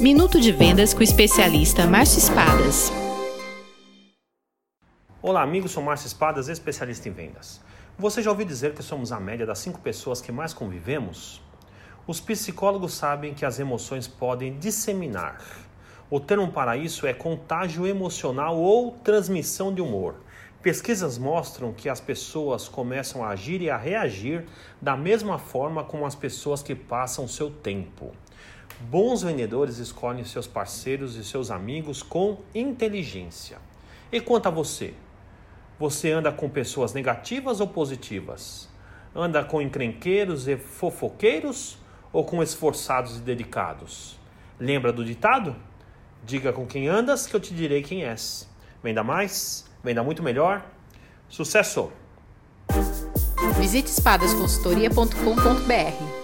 Minuto de Vendas com o especialista Márcio Espadas. Olá, amigos. Sou Márcio Espadas, especialista em vendas. Você já ouviu dizer que somos a média das cinco pessoas que mais convivemos? Os psicólogos sabem que as emoções podem disseminar. O termo para isso é contágio emocional ou transmissão de humor. Pesquisas mostram que as pessoas começam a agir e a reagir da mesma forma como as pessoas que passam seu tempo. Bons vendedores escolhem seus parceiros e seus amigos com inteligência. E quanto a você? Você anda com pessoas negativas ou positivas? Anda com encrenqueiros e fofoqueiros ou com esforçados e dedicados? Lembra do ditado? Diga com quem andas que eu te direi quem és. Venda mais, venda muito melhor. Sucesso! Visite espadasconsultoria.com.br